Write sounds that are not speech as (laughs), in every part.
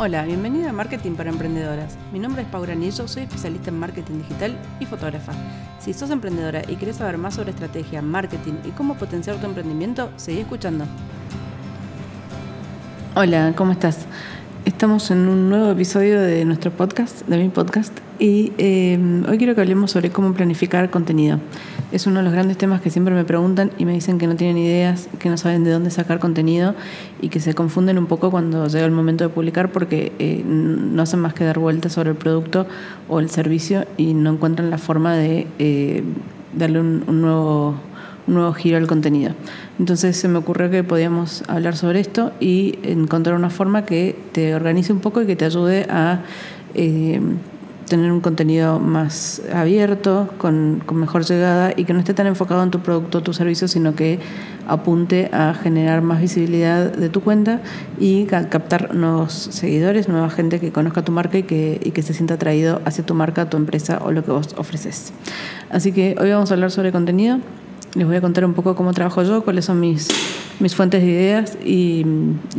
Hola, bienvenida a Marketing para Emprendedoras. Mi nombre es Paula Anillo, soy especialista en marketing digital y fotógrafa. Si sos emprendedora y querés saber más sobre estrategia, marketing y cómo potenciar tu emprendimiento, seguí escuchando. Hola, ¿cómo estás? Estamos en un nuevo episodio de nuestro podcast, de mi podcast, y eh, hoy quiero que hablemos sobre cómo planificar contenido. Es uno de los grandes temas que siempre me preguntan y me dicen que no tienen ideas, que no saben de dónde sacar contenido y que se confunden un poco cuando llega el momento de publicar porque eh, no hacen más que dar vueltas sobre el producto o el servicio y no encuentran la forma de eh, darle un, nuevo, un nuevo giro al contenido. Entonces se me ocurrió que podíamos hablar sobre esto y encontrar una forma que te organice un poco y que te ayude a eh, tener un contenido más abierto, con, mejor llegada y que no esté tan enfocado en tu producto o tu servicio, sino que apunte a generar más visibilidad de tu cuenta y captar nuevos seguidores, nueva gente que conozca tu marca y que, y que se sienta atraído hacia tu marca, tu empresa o lo que vos ofreces. Así que hoy vamos a hablar sobre contenido. Les voy a contar un poco cómo trabajo yo, cuáles son mis mis fuentes de ideas y,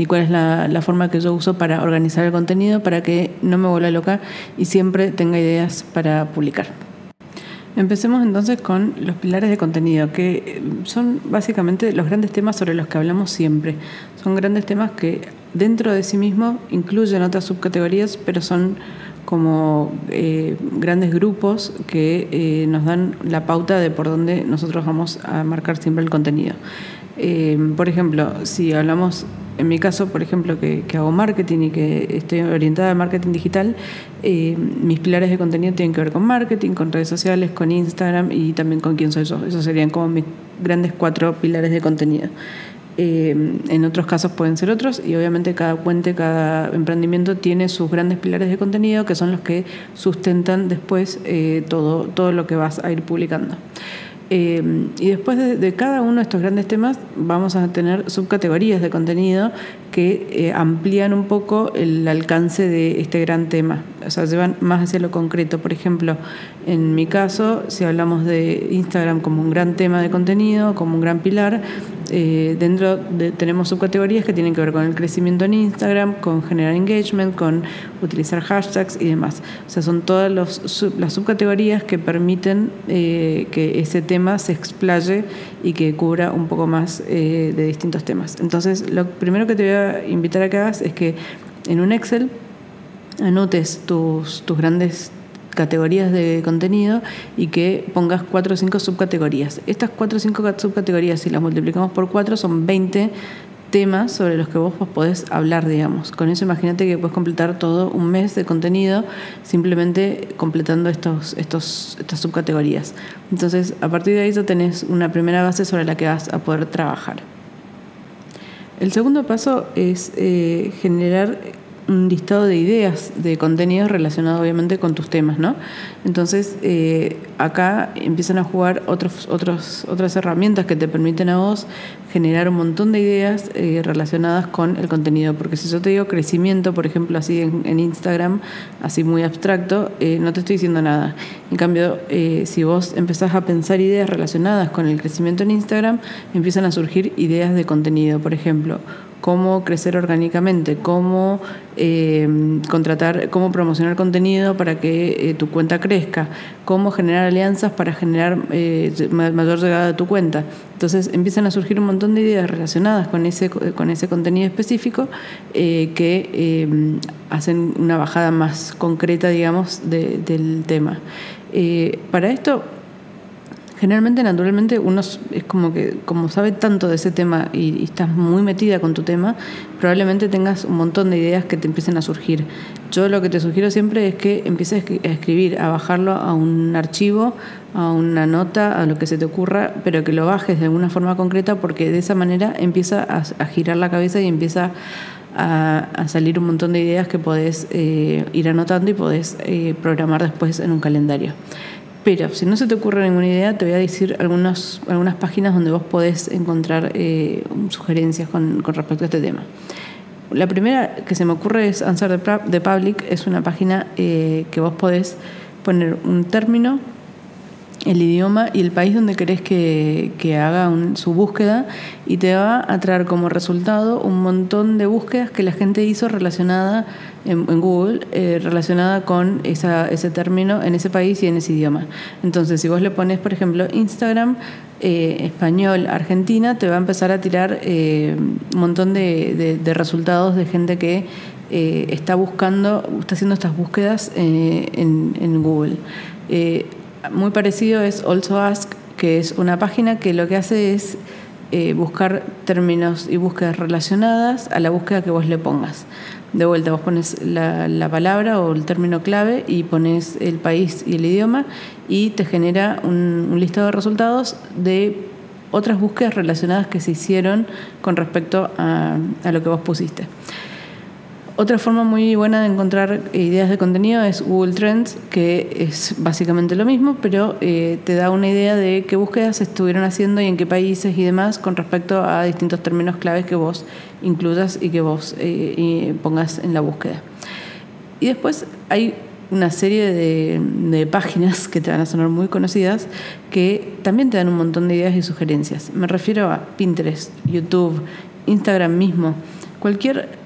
cuál es la, forma que yo uso para organizar el contenido para que no me vuelva loca y siempre tenga ideas para publicar. Empecemos entonces con los pilares de contenido, que son básicamente los grandes temas sobre los que hablamos siempre. Son grandes temas que dentro de sí mismos incluyen otras subcategorías, pero son como eh, grandes grupos que eh, nos dan la pauta de por dónde nosotros vamos a marcar siempre el contenido. Eh, por ejemplo, si hablamos, en mi caso, por ejemplo, que, hago marketing y que estoy orientada al marketing digital, mis pilares de contenido tienen que ver con marketing, con redes sociales, con Instagram y también con quién soy yo. Esos serían como mis grandes cuatro pilares de contenido. Eh, en otros casos pueden ser otros y obviamente cada puente, cada emprendimiento tiene sus grandes pilares de contenido que son los que sustentan después todo, todo lo que vas a ir publicando. Eh, y después de, cada uno de estos grandes temas vamos a tener subcategorías de contenido que eh, amplían un poco el alcance de este gran tema, o sea, llevan más hacia lo concreto. Por ejemplo, en mi caso, si hablamos de Instagram como un gran tema de contenido, como un gran pilar, eh, dentro de, tenemos subcategorías que tienen que ver con el crecimiento en Instagram, con generar engagement, con utilizar hashtags y demás. O sea, son todas los, las subcategorías que permiten eh, que ese tema se explaye y que cubra un poco más eh, de distintos temas. Entonces, lo primero que te voy a invitar a que hagas es que en un Excel anotes tus, tus grandes categorías de contenido y que pongas cuatro o cinco subcategorías. Estas cuatro o cinco subcategorías, si las multiplicamos por cuatro, son 20 temas sobre los que vos podés hablar, digamos. Con eso imagínate que puedes completar todo un mes de contenido simplemente completando estos, estos, estas subcategorías. Entonces, a partir de ahí ya tenés una primera base sobre la que vas a poder trabajar. El segundo paso es eh, generar un listado de ideas de contenidos relacionados obviamente con tus temas, ¿no? Entonces, eh, acá empiezan a jugar otros, otros, otras herramientas que te permiten a vos generar un montón de ideas eh, relacionadas con el contenido. Porque si yo te digo crecimiento, por ejemplo, así en, Instagram, así muy abstracto, eh, no te estoy diciendo nada. En cambio, si vos empezás a pensar ideas relacionadas con el crecimiento en Instagram, empiezan a surgir ideas de contenido. Por ejemplo, cómo crecer orgánicamente, cómo eh, contratar, cómo promocionar contenido para que eh, tu cuenta crezca, cómo generar alianzas para generar eh, mayor llegada a tu cuenta. Entonces empiezan a surgir un montón de ideas relacionadas con ese, con ese contenido específico que hacen una bajada más concreta, digamos, del tema. para esto generalmente, naturalmente, uno es como que, como sabe tanto de ese tema y, estás muy metida con tu tema, probablemente tengas un montón de ideas que te empiecen a surgir. Yo lo que te sugiero siempre es que empieces a escribir, a bajarlo a un archivo, a una nota, a lo que se te ocurra, pero que lo bajes de alguna forma concreta porque de esa manera empieza a, girar la cabeza y empieza a, salir un montón de ideas que podés eh, ir anotando y podés eh, programar después en un calendario. Pero si no se te ocurre ninguna idea, te voy a decir algunas páginas donde vos podés encontrar eh, sugerencias con, respecto a este tema. La primera que se me ocurre es Answer the Public, es una página eh, que vos podés poner un término el idioma y el país donde querés que, haga su búsqueda y te va a traer como resultado un montón de búsquedas que la gente hizo relacionada en, Google, eh, relacionada con ese término en ese país y en ese idioma. Entonces, si vos le pones, por ejemplo, Instagram, eh, español, Argentina, te va a empezar a tirar eh, un montón de, resultados de gente que está buscando, está haciendo estas búsquedas en, Google muy parecido es Also Ask, que es una página que lo que hace es eh, buscar términos y búsquedas relacionadas a la búsqueda que vos le pongas. De vuelta, vos pones la, palabra o el término clave y pones el país y el idioma y te genera un, listado de resultados de otras búsquedas relacionadas que se hicieron con respecto a lo que vos pusiste. Otra forma muy buena de encontrar ideas de contenido es Google Trends, que es básicamente lo mismo, pero eh, te da una idea de qué búsquedas estuvieron haciendo y en qué países y demás con respecto a distintos términos claves que vos incluyas y que vos eh, pongas en la búsqueda. Y después hay una serie de, de, páginas que te van a sonar muy conocidas que también te dan un montón de ideas y sugerencias. Me refiero a Pinterest, YouTube, Instagram mismo. Cualquier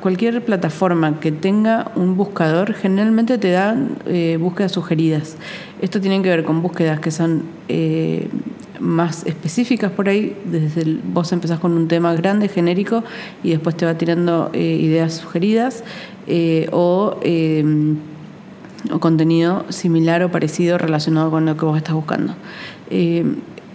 cualquier plataforma que tenga un buscador generalmente te da eh, búsquedas sugeridas. Esto tiene que ver con búsquedas que son eh, más específicas por ahí. Desde el, vos empezás con un tema grande, genérico, y después te va tirando eh, ideas sugeridas o, o, contenido similar o parecido relacionado con lo que vos estás buscando.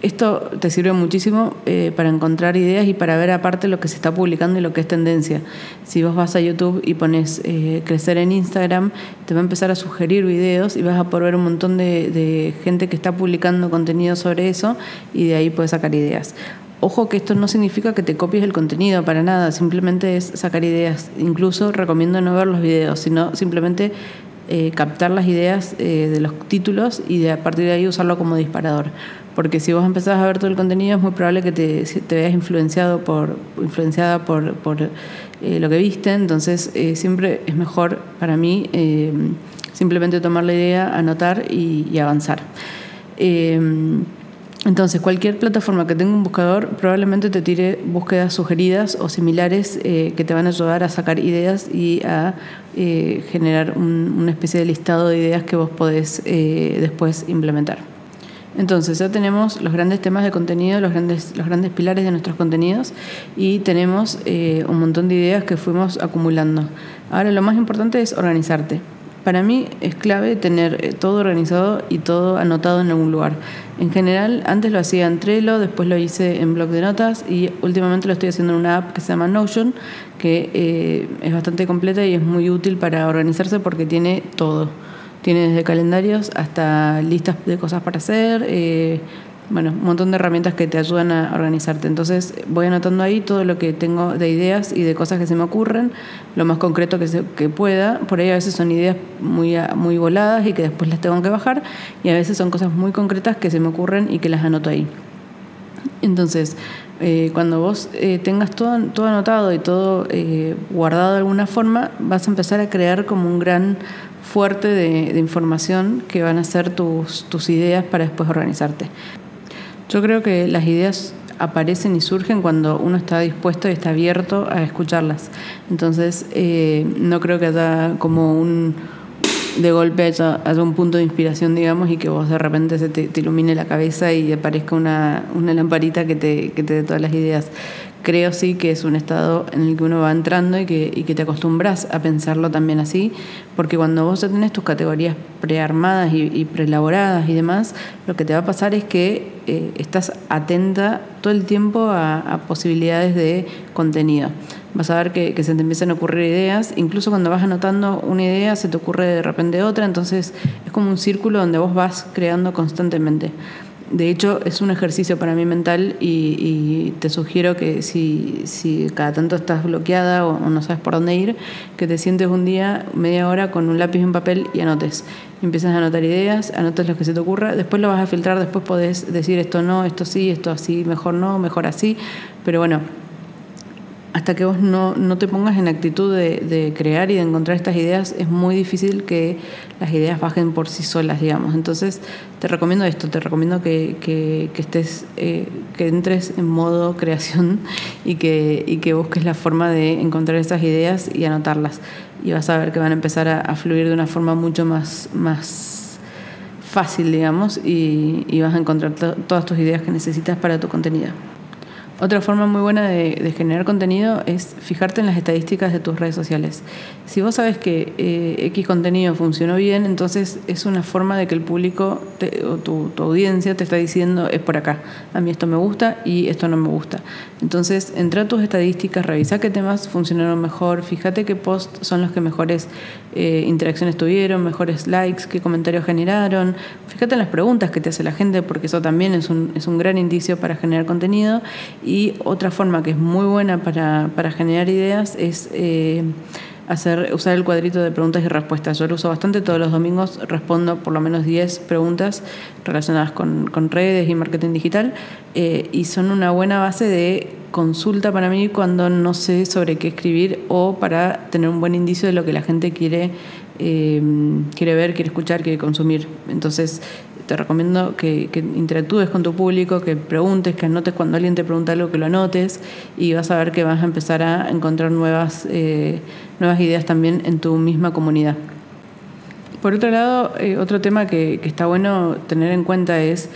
Esto te sirve muchísimo eh, para encontrar ideas y para ver aparte lo que se está publicando y lo que es tendencia. Si vos vas a YouTube y pones eh, crecer en Instagram, te va a empezar a sugerir videos y vas a poder ver un montón de, gente que está publicando contenido sobre eso y de ahí puedes sacar ideas. Ojo que esto no significa que te copies el contenido para nada, simplemente es sacar ideas. Incluso recomiendo no ver los videos, sino simplemente eh, captar las ideas de los títulos y de, a partir de ahí usarlo como disparador porque si vos empezás a ver todo el contenido es muy probable que te, veas influenciado por, influenciada por, por eh, lo que viste, entonces eh, siempre es mejor para mí eh, simplemente tomar la idea, anotar y, avanzar. entonces, cualquier plataforma que tenga un buscador probablemente te tire búsquedas sugeridas o similares que te van a ayudar a sacar ideas y a generar una especie de listado de ideas que vos podés después implementar. Entonces ya tenemos los grandes temas de contenido, los grandes, los grandes pilares de nuestros contenidos y tenemos eh, un montón de ideas que fuimos acumulando. Ahora lo más importante es organizarte. Para mí es clave tener eh, todo organizado y todo anotado en algún lugar. En general, antes lo hacía en Trello, después lo hice en blog de notas y últimamente lo estoy haciendo en una app que se llama Notion, que eh, es bastante completa y es muy útil para organizarse porque tiene todo. Tiene desde calendarios hasta listas de cosas para hacer, eh, bueno, un montón de herramientas que te ayudan a organizarte. Entonces voy anotando ahí todo lo que tengo de ideas y de cosas que se me ocurren, lo más concreto que, se, que pueda. Por ahí a veces son ideas muy, muy voladas y que después las tengo que bajar y a veces son cosas muy concretas que se me ocurren y que las anoto ahí. Entonces, eh, cuando vos eh, tengas todo, todo anotado y todo guardado de alguna forma, vas a empezar a crear como un gran fuerte de, información que van a ser tus, tus ideas para después organizarte. Yo creo que las ideas aparecen y surgen cuando uno está dispuesto y está abierto a escucharlas. Entonces, eh, no creo que haya como un de golpe haya, un punto de inspiración, digamos, y que vos de repente se te, ilumine la cabeza y aparezca una, una lamparita que te, que te dé todas las ideas creo sí que es un estado en el que uno va entrando y que, y que te acostumbras a pensarlo también así, porque cuando vos ya tenés tus categorías prearmadas y, y preelaboradas y demás, lo que te va a pasar es que eh, estás atenta todo el tiempo a, posibilidades de contenido. Vas a ver que, que, se te empiezan a ocurrir ideas, incluso cuando vas anotando una idea se te ocurre de repente otra, entonces es como un círculo donde vos vas creando constantemente. De hecho, es un ejercicio para mí mental y, te sugiero que si, si, cada tanto estás bloqueada o, no sabes por dónde ir, que te sientes un día, media hora, con un lápiz y un papel y anotes. empiezas a anotar ideas, anotes lo que se te ocurra, después lo vas a filtrar, después podés decir esto no, esto sí, esto así, mejor no, mejor así. Pero bueno, hasta que vos no, no te pongas en actitud de, crear y de encontrar estas ideas, es muy difícil que las ideas bajen por sí solas, digamos. Entonces, te recomiendo esto, te recomiendo que, que, estés, eh, que entres en modo (laughs) creación y que, y que busques la forma de encontrar esas ideas y anotarlas. Y vas a ver que van a empezar a, fluir de una forma mucho más, más fácil, digamos, y vas a encontrar todas tus ideas que necesitas para tu contenido. Otra forma muy buena de, generar contenido es fijarte en las estadísticas de tus redes sociales. Si vos sabes que eh, X contenido funcionó bien, entonces es una forma de que el público o tu, audiencia te está diciendo es por acá. A mí esto me gusta y esto no me gusta. Entonces, entra a tus estadísticas, revisa qué temas funcionaron mejor, fíjate qué posts son los que mejores eh, interacciones tuvieron, mejores likes, qué comentarios generaron. Fíjate en las preguntas que te hace la gente, porque eso también es un, es un gran indicio para generar contenido. Otra forma que es muy buena para, para generar ideas es eh, hacer, usar el cuadrito de preguntas y respuestas. Yo lo uso bastante, todos los domingos respondo por lo menos 10 preguntas relacionadas con, con redes y marketing digital eh, y son una buena base de consulta para mí cuando no sé sobre qué escribir o para tener un buen indicio de lo que la gente quiere, eh, quiere ver, quiere escuchar, quiere consumir. Entonces, te recomiendo que, interactúes con tu público, que preguntes, que anotes cuando alguien te pregunta algo, que lo anotes y vas a ver que vas a empezar a encontrar nuevas, eh, nuevas ideas también en tu misma comunidad. Por otro lado, eh, otro tema que, que está bueno tener en cuenta es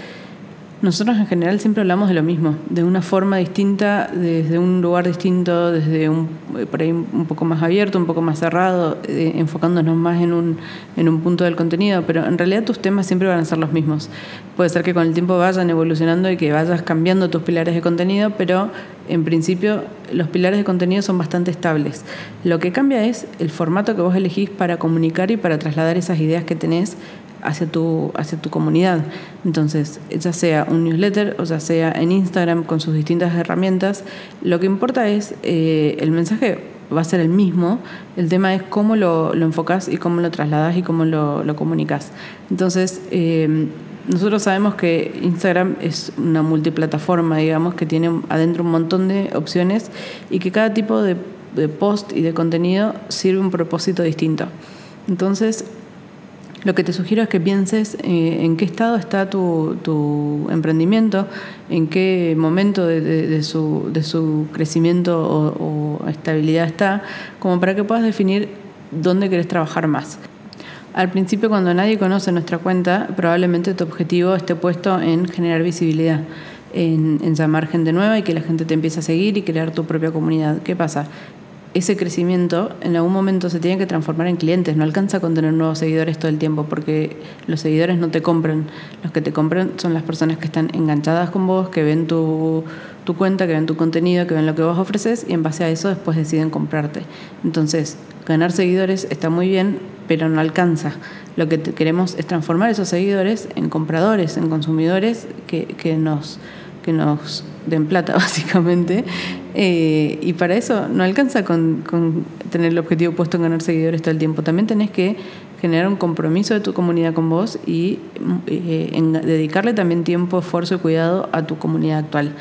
nosotros en general siempre hablamos de lo mismo, de una forma distinta, desde un lugar distinto, desde un por ahí un poco más abierto, un poco más cerrado, eh, enfocándonos más en un, en un punto del contenido, pero en realidad tus temas siempre van a ser los mismos. Puede ser que con el tiempo vayan evolucionando y que vayas cambiando tus pilares de contenido, pero en principio los pilares de contenido son bastante estables. Lo que cambia es el formato que vos elegís para comunicar y para trasladar esas ideas que tenés hacia tu, hacia tu comunidad. Entonces, ya sea un newsletter o ya sea en Instagram con sus distintas herramientas, lo que importa es eh, el mensaje va a ser el mismo, el tema es cómo lo, lo enfocas y cómo lo trasladas y cómo lo, lo comunicas. Entonces, eh, nosotros sabemos que Instagram es una multiplataforma, digamos, que tiene adentro un montón de opciones y que cada tipo de, de post y de contenido sirve un propósito distinto. Entonces, lo que te sugiero es que pienses eh, en qué estado está tu, emprendimiento, en qué momento de, su, crecimiento o, estabilidad está, como para que puedas definir dónde querés trabajar más. Al principio, cuando nadie conoce nuestra cuenta, probablemente tu objetivo esté puesto en generar visibilidad, en, en llamar gente nueva y que la gente te empiece a seguir y crear tu propia comunidad. ¿Qué pasa? Ese crecimiento en algún momento se tiene que transformar en clientes. No alcanza con tener nuevos seguidores todo el tiempo porque los seguidores no te compran. Los que te compran son las personas que están enganchadas con vos, que ven tu, tu cuenta, que ven tu contenido, que ven lo que vos ofreces y en base a eso después deciden comprarte. Entonces, ganar seguidores está muy bien, pero no alcanza. Lo que queremos es transformar esos seguidores en compradores, en consumidores que, que nos que nos den plata, (laughs) básicamente. Eh, y para eso no alcanza con, tener el objetivo puesto en ganar seguidores todo el tiempo. También tenés que generar un compromiso de tu comunidad con vos y eh, dedicarle también tiempo, esfuerzo y cuidado a tu comunidad actual.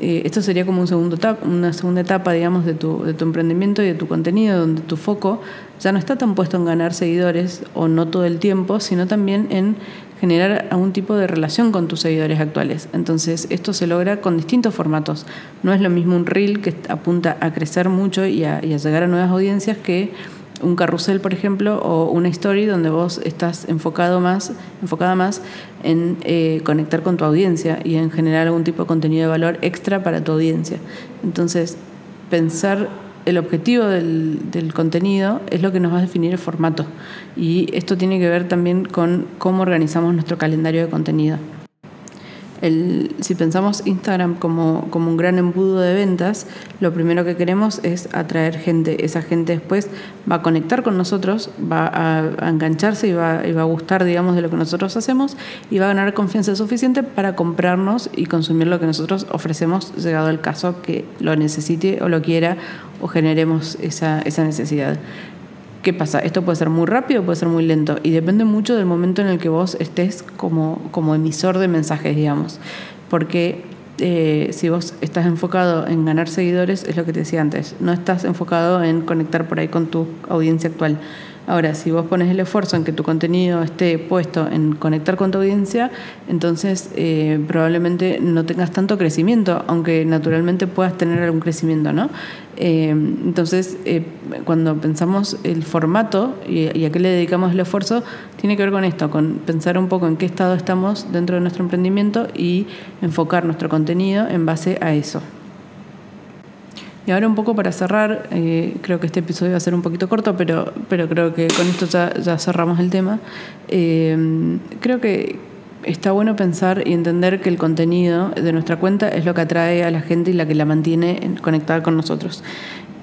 Eh, esto sería como un segundo una segunda etapa, digamos, de tu, de tu emprendimiento y de tu contenido, donde tu foco ya no está tan puesto en ganar seguidores o no todo el tiempo, sino también en generar algún tipo de relación con tus seguidores actuales. Entonces, esto se logra con distintos formatos. No es lo mismo un reel que apunta a crecer mucho y a, llegar a nuevas audiencias que un carrusel, por ejemplo, o una story donde vos estás enfocado más, enfocada más en eh, conectar con tu audiencia y en generar algún tipo de contenido de valor extra para tu audiencia. Entonces, pensar el objetivo del, contenido es lo que nos va a definir el formato. Y esto tiene que ver también con cómo organizamos nuestro calendario de contenido si pensamos Instagram como, como, un gran embudo de ventas, lo primero que queremos es atraer gente. Esa gente después va a conectar con nosotros, va a, engancharse y va, y va, a gustar, digamos, de lo que nosotros hacemos y va a ganar confianza suficiente para comprarnos y consumir lo que nosotros ofrecemos, llegado el caso que lo necesite o lo quiera o generemos esa, esa necesidad. ¿Qué pasa? Esto puede ser muy rápido, puede ser muy lento y depende mucho del momento en el que vos estés como, como emisor de mensajes, digamos. Porque eh, si vos estás enfocado en ganar seguidores, es lo que te decía antes, no estás enfocado en conectar por ahí con tu audiencia actual. Ahora, si vos pones el esfuerzo en que tu contenido esté puesto en conectar con tu audiencia, entonces eh, probablemente no tengas tanto crecimiento, aunque naturalmente puedas tener algún crecimiento, ¿no? Eh, entonces, eh, cuando pensamos el formato y, y, a qué le dedicamos el esfuerzo, tiene que ver con esto, con pensar un poco en qué estado estamos dentro de nuestro emprendimiento y enfocar nuestro contenido en base a eso. Y ahora un poco para cerrar, eh, creo que este episodio va a ser un poquito corto, pero, pero creo que con esto ya, cerramos el tema. Eh, creo que está bueno pensar y entender que el contenido de nuestra cuenta es lo que atrae a la gente y la que la mantiene conectada con nosotros.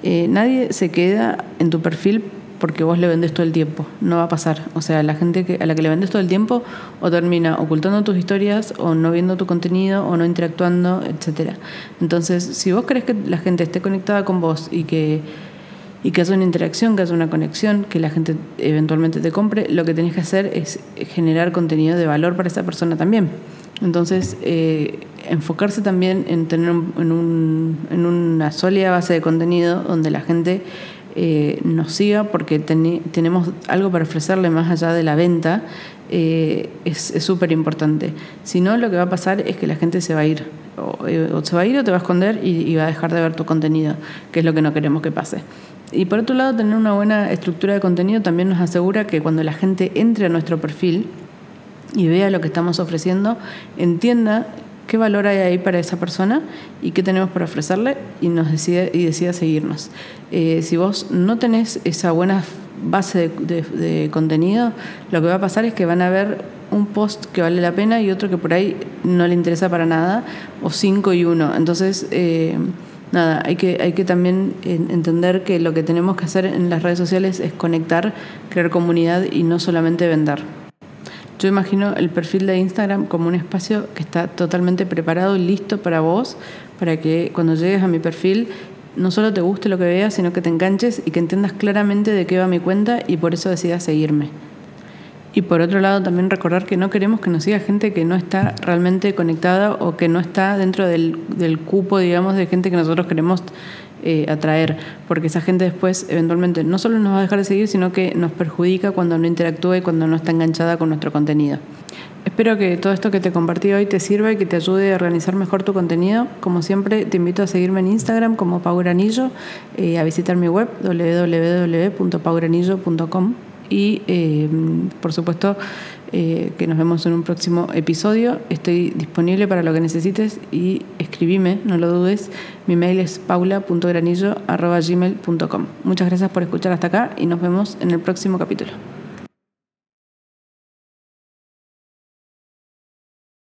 Eh, nadie se queda en tu perfil porque vos le vendes todo el tiempo. No va a pasar. O sea, la gente que, a la que le vendes todo el tiempo o termina ocultando tus historias o no viendo tu contenido o no interactuando, etcétera. Entonces, si vos querés que la gente esté conectada con vos y que y que haya una interacción, que haya una conexión, que la gente eventualmente te compre, lo que tenés que hacer es generar contenido de valor para esa persona también. Entonces, eh, enfocarse también en tener en, un, en una sólida base de contenido donde la gente eh, nos siga porque tenemos algo para ofrecerle más allá de la venta, eh, es súper importante. Si no, lo que va a pasar es que la gente se va a ir. O, eh, se va a ir o te va a esconder y, va a dejar de ver tu contenido, que es lo que no queremos que pase. Y por otro lado, tener una buena estructura de contenido también nos asegura que cuando la gente entre a nuestro perfil y vea lo que estamos ofreciendo, entienda qué valor hay ahí para esa persona y qué tenemos para ofrecerle y nos decide y decida seguirnos. Eh, si vos no tenés esa buena base de, contenido, lo que va a pasar es que van a ver un post que vale la pena y otro que por ahí no le interesa para nada, o cinco y uno. Entonces, eh, nada, hay que, hay que también entender que lo que tenemos que hacer en las redes sociales es conectar, crear comunidad y no solamente vender. Yo imagino el perfil de Instagram como un espacio que está totalmente preparado y listo para vos, para que cuando llegues a mi perfil no solo te guste lo que veas, sino que te enganches y que entiendas claramente de qué va mi cuenta y por eso decidas seguirme. Y por otro lado, también recordar que no queremos que nos siga gente que no está realmente conectada o que no está dentro del, del cupo, digamos, de gente que nosotros queremos eh, atraer, porque esa gente después eventualmente no solo nos va a dejar de seguir, sino que nos perjudica cuando no interactúa y cuando no está enganchada con nuestro contenido. Espero que todo esto que te compartí hoy te sirva y que te ayude a organizar mejor tu contenido. Como siempre, te invito a seguirme en Instagram como Pauranillo, eh, a visitar mi web www.pauranillo.com y, eh, por supuesto, eh, que nos vemos en un próximo episodio. Estoy disponible para lo que necesites y escribime, no lo dudes. Mi mail es paula.granillo.gmail.com. Muchas gracias por escuchar hasta acá y nos vemos en el próximo capítulo.